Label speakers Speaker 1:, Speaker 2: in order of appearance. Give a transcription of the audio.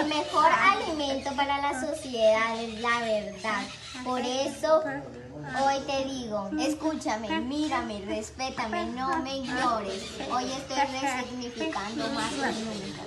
Speaker 1: El mejor alimento para la sociedad es la verdad. Por eso hoy te digo, escúchame, mírame, respétame, no me ignores. Hoy estoy resignificando más que nunca.